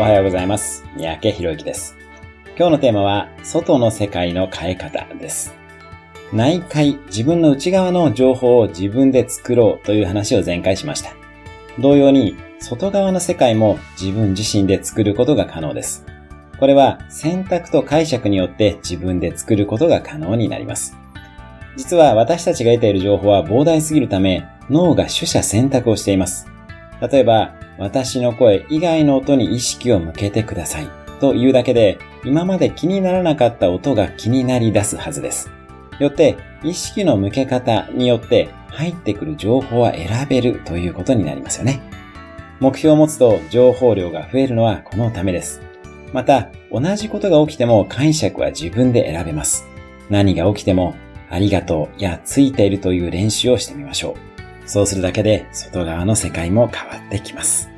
おはようございます。三宅博之です。今日のテーマは、外の世界の変え方です。内界、自分の内側の情報を自分で作ろうという話を前回しました。同様に、外側の世界も自分自身で作ることが可能です。これは選択と解釈によって自分で作ることが可能になります。実は私たちが得ている情報は膨大すぎるため、脳が取捨選択をしています。例えば、私の声以外の音に意識を向けてくださいというだけで、今まで気にならなかった音が気になり出すはずです。よって、意識の向け方によって入ってくる情報は選べるということになりますよね。目標を持つと情報量が増えるのはこのためです。また、同じことが起きても解釈は自分で選べます。何が起きても、ありがとうやついているという練習をしてみましょう。そうするだけで外側の世界も変わってきます。